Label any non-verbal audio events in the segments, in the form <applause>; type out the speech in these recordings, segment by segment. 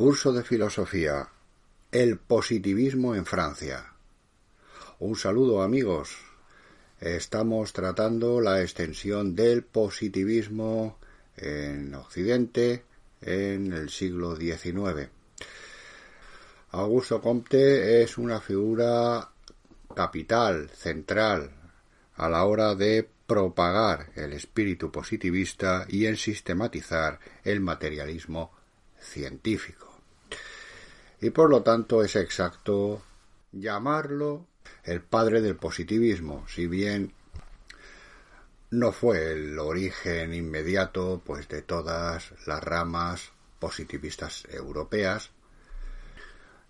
Curso de Filosofía. El positivismo en Francia. Un saludo amigos. Estamos tratando la extensión del positivismo en Occidente en el siglo XIX. Augusto Comte es una figura capital, central, a la hora de propagar el espíritu positivista y en sistematizar el materialismo científico y por lo tanto es exacto llamarlo el padre del positivismo, si bien no fue el origen inmediato pues de todas las ramas positivistas europeas,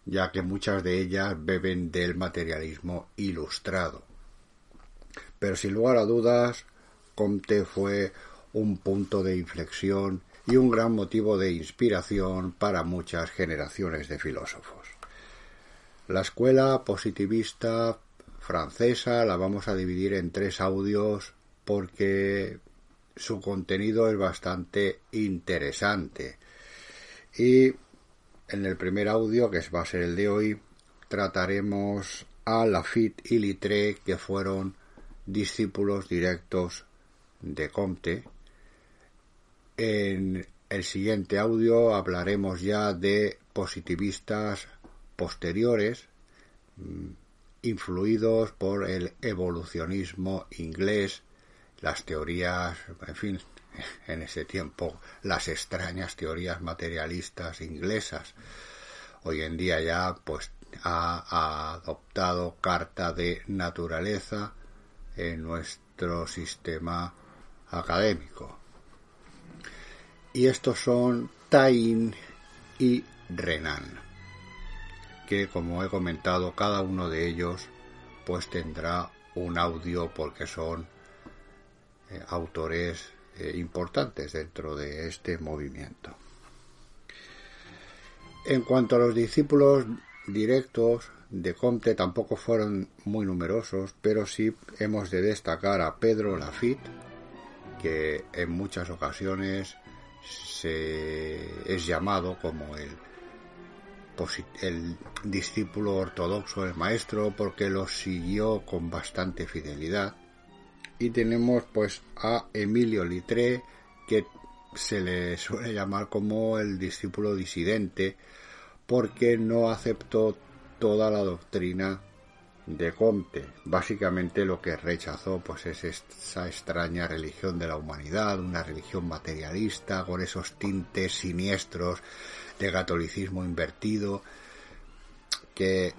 ya que muchas de ellas beben del materialismo ilustrado. Pero sin lugar a dudas, Comte fue un punto de inflexión y un gran motivo de inspiración para muchas generaciones de filósofos. La escuela positivista francesa la vamos a dividir en tres audios porque su contenido es bastante interesante. Y en el primer audio, que va a ser el de hoy, trataremos a Lafitte y Littré, que fueron discípulos directos de Comte, en el siguiente audio hablaremos ya de positivistas posteriores, mm, influidos por el evolucionismo inglés, las teorías, en fin, <laughs> en ese tiempo, las extrañas teorías materialistas inglesas. Hoy en día ya, pues, ha adoptado carta de naturaleza en nuestro sistema académico y estos son Tain y Renan, que como he comentado cada uno de ellos pues tendrá un audio porque son eh, autores eh, importantes dentro de este movimiento. En cuanto a los discípulos directos de Comte tampoco fueron muy numerosos, pero sí hemos de destacar a Pedro Lafitte, que en muchas ocasiones se es llamado como el, el discípulo ortodoxo del maestro porque lo siguió con bastante fidelidad. Y tenemos pues a Emilio Litré que se le suele llamar como el discípulo disidente porque no aceptó toda la doctrina de Comte. Básicamente lo que rechazó pues es esa extraña religión de la humanidad, una religión materialista con esos tintes siniestros de catolicismo invertido que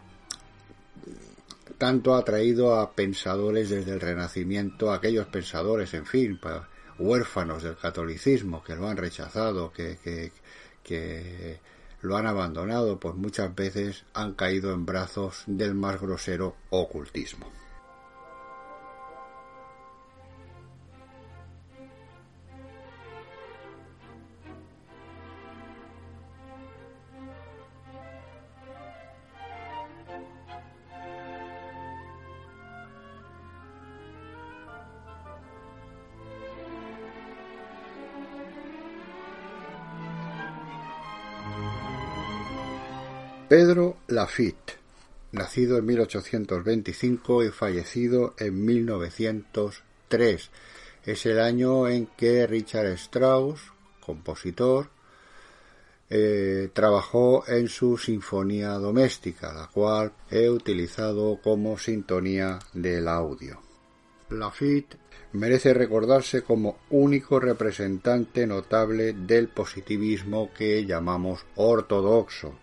tanto ha traído a pensadores desde el Renacimiento, aquellos pensadores, en fin, huérfanos del catolicismo que lo han rechazado, que, que, que lo han abandonado, pues muchas veces han caído en brazos del más grosero ocultismo. Pedro Lafitte, nacido en 1825 y fallecido en 1903. Es el año en que Richard Strauss, compositor, eh, trabajó en su Sinfonía Doméstica, la cual he utilizado como sintonía del audio. Lafitte merece recordarse como único representante notable del positivismo que llamamos ortodoxo,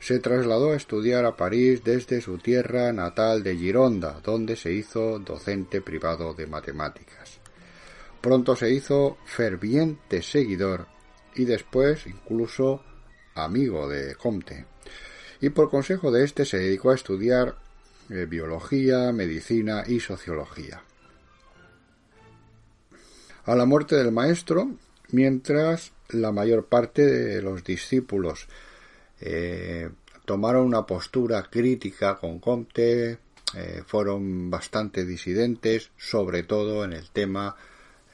se trasladó a estudiar a París desde su tierra natal de Gironda, donde se hizo docente privado de matemáticas. Pronto se hizo ferviente seguidor y después incluso amigo de Comte, y por consejo de éste se dedicó a estudiar eh, biología, medicina y sociología. A la muerte del maestro, mientras la mayor parte de los discípulos eh, tomaron una postura crítica con Comte, eh, fueron bastante disidentes, sobre todo en el tema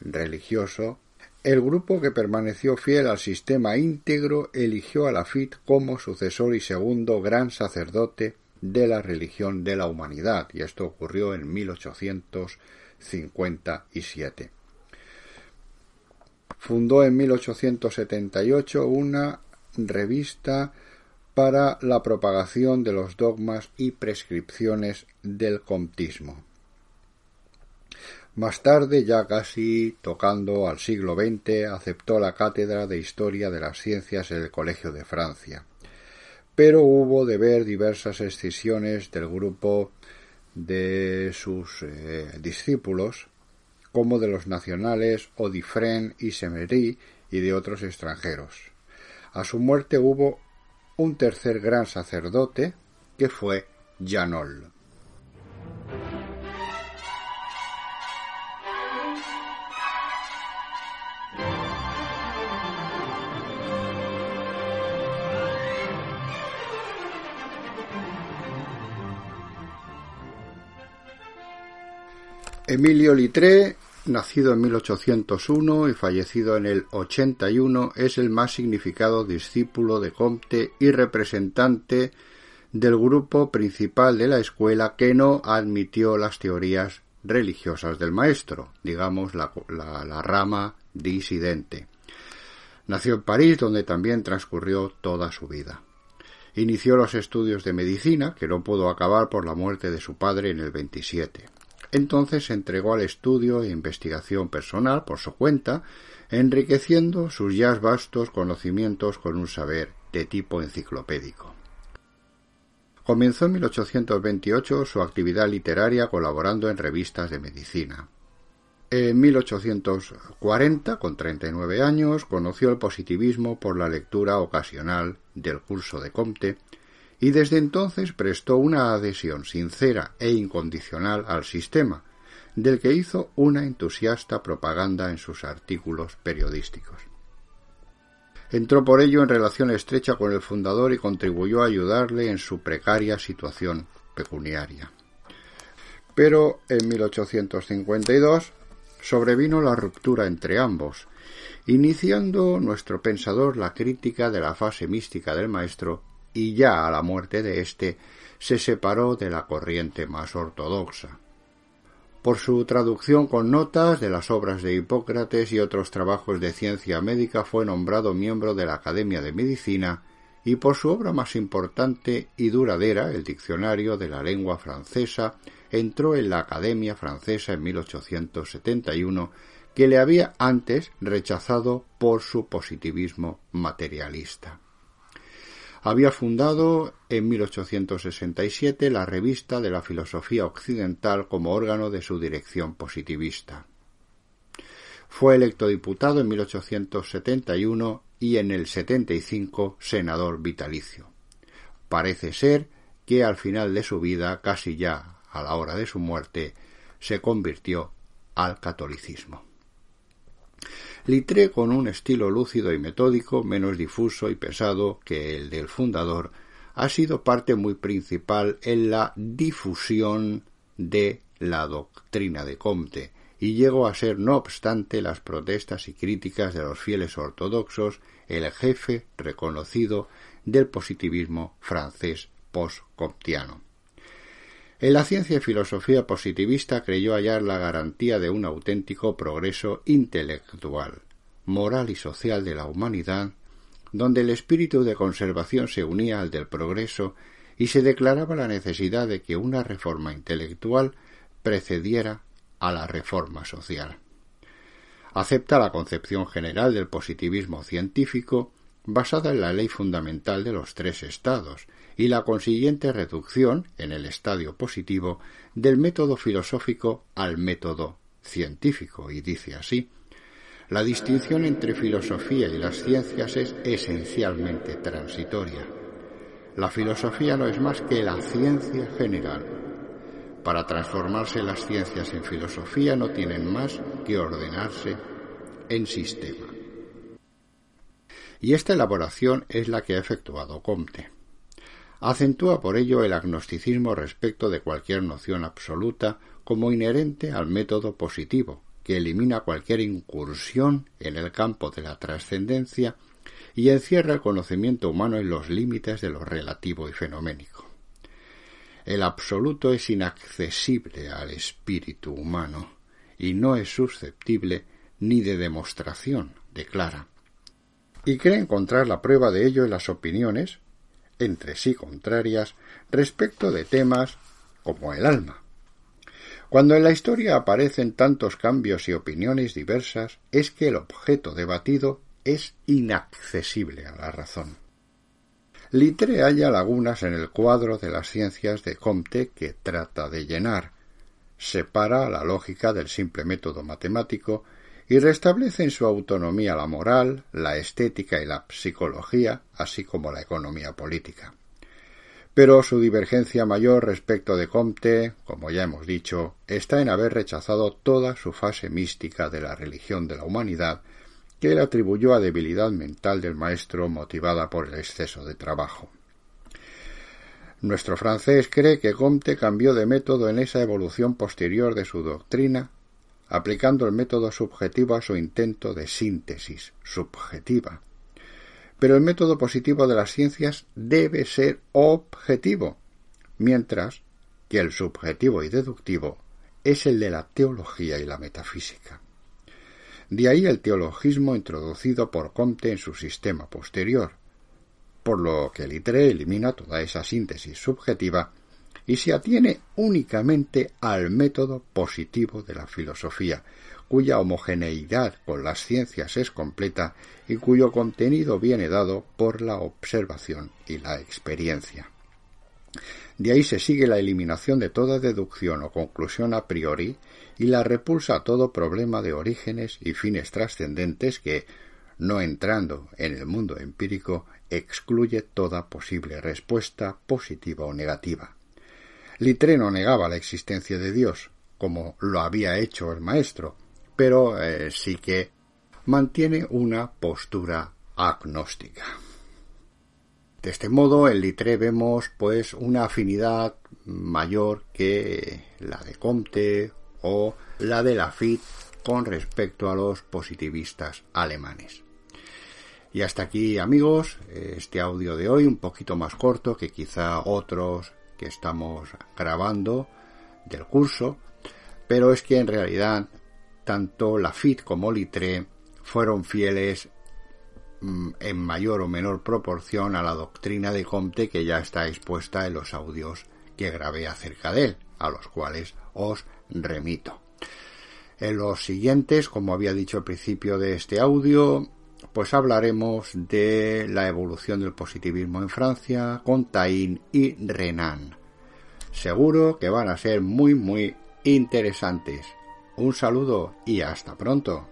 religioso. El grupo que permaneció fiel al sistema íntegro eligió a Lafitte como sucesor y segundo gran sacerdote de la religión de la humanidad, y esto ocurrió en 1857. Fundó en 1878 una revista para la propagación de los dogmas y prescripciones del comtismo. Más tarde, ya casi tocando al siglo XX, aceptó la cátedra de Historia de las Ciencias en el Colegio de Francia. Pero hubo de ver diversas escisiones del grupo de sus eh, discípulos, como de los nacionales Odifren y Semery y de otros extranjeros. A su muerte hubo un tercer gran sacerdote, que fue Janol. Emilio Litré, nacido en 1801 y fallecido en el 81, es el más significado discípulo de Comte y representante del grupo principal de la escuela que no admitió las teorías religiosas del maestro, digamos la, rama disidente. Nació en París, donde también transcurrió toda su vida. Inició los estudios de medicina, que no pudo acabar por la muerte de su padre en el 27. Entonces se entregó al estudio e investigación personal por su cuenta, enriqueciendo sus ya vastos conocimientos con un saber de tipo enciclopédico. Comenzó en 1828 su actividad literaria colaborando en revistas de medicina. En 1840, con 39 años, conoció el positivismo por la lectura ocasional del curso de Comte y desde entonces prestó una adhesión sincera e incondicional al sistema, del que hizo una entusiasta propaganda en sus artículos periodísticos. Entró por ello en relación estrecha con el fundador y contribuyó a ayudarle en su precaria situación pecuniaria. Pero en 1852 sobrevino la ruptura entre ambos, iniciando nuestro pensador la crítica de la fase mística del maestro y ya a la muerte de éste se separó de la corriente más ortodoxa. Por su traducción con notas de las obras de Hipócrates y otros trabajos de ciencia médica fue nombrado miembro de la Academia de Medicina y por su obra más importante y duradera, el Diccionario de la Lengua Francesa, entró en la Academia Francesa en 1871, que le había antes rechazado por su positivismo materialista había fundado en 1867 la Revista de la Filosofía Occidental como órgano de su dirección positivista. Fue electo diputado en 1871 y en el 75 senador vitalicio. Parece ser que al final de su vida, casi ya a la hora de su muerte, se convirtió al catolicismo. Litré, con un estilo lúcido y metódico, menos difuso y pesado que el del fundador, ha sido parte muy principal en la difusión de la doctrina de Comte, y llegó a ser, no obstante las protestas y críticas de los fieles ortodoxos, el jefe reconocido del positivismo francés post-comtiano. En la ciencia y filosofía positivista creyó hallar la garantía de un auténtico progreso intelectual, moral y social de la humanidad, donde el espíritu de conservación se unía al del progreso y se declaraba la necesidad de que una reforma intelectual precediera a la reforma social. Acepta la concepción general del positivismo científico basada en la ley fundamental de los tres estados y la consiguiente reducción, en el estadio positivo, del método filosófico al método científico, y dice así La distinción entre filosofía y las ciencias es esencialmente transitoria. La filosofía no es más que la ciencia general. Para transformarse las ciencias en filosofía no tienen más que ordenarse en sistema. Y esta elaboración es la que ha efectuado Comte. Acentúa por ello el agnosticismo respecto de cualquier noción absoluta como inherente al método positivo, que elimina cualquier incursión en el campo de la trascendencia y encierra el conocimiento humano en los límites de lo relativo y fenoménico. El absoluto es inaccesible al espíritu humano y no es susceptible ni de demostración, declara. Y cree encontrar la prueba de ello en las opiniones, entre sí contrarias, respecto de temas como el alma. Cuando en la historia aparecen tantos cambios y opiniones diversas, es que el objeto debatido es inaccesible a la razón. Littre halla lagunas en el cuadro de las ciencias de Comte que trata de llenar, separa la lógica del simple método matemático y restablece en su autonomía la moral, la estética y la psicología, así como la economía política. Pero su divergencia mayor respecto de Comte, como ya hemos dicho, está en haber rechazado toda su fase mística de la religión de la humanidad que él atribuyó a debilidad mental del maestro motivada por el exceso de trabajo. Nuestro francés cree que Comte cambió de método en esa evolución posterior de su doctrina, aplicando el método subjetivo a su intento de síntesis subjetiva. Pero el método positivo de las ciencias debe ser objetivo, mientras que el subjetivo y deductivo es el de la teología y la metafísica. De ahí el teologismo introducido por Comte en su sistema posterior, por lo que Littre elimina toda esa síntesis subjetiva y se atiene únicamente al método positivo de la filosofía, cuya homogeneidad con las ciencias es completa y cuyo contenido viene dado por la observación y la experiencia. De ahí se sigue la eliminación de toda deducción o conclusión a priori y la repulsa a todo problema de orígenes y fines trascendentes que, no entrando en el mundo empírico, excluye toda posible respuesta positiva o negativa. Littre no negaba la existencia de Dios, como lo había hecho el maestro, pero eh, sí que mantiene una postura agnóstica. De este modo, en Littre vemos pues una afinidad mayor que la de Comte o la de Lafitte con respecto a los positivistas alemanes. Y hasta aquí, amigos, este audio de hoy, un poquito más corto que quizá otros que estamos grabando del curso, pero es que en realidad tanto Lafitte como Littre fueron fieles Mm, en mayor o menor proporción a la doctrina de Comte que ya está expuesta en los audios que grabé acerca de él, a los cuales os remito. En los siguientes, como había dicho al principio de este audio, pues hablaremos de la evolución del positivismo en Francia con Taín y Renan. Seguro que van a ser muy muy interesantes. Un saludo y hasta pronto.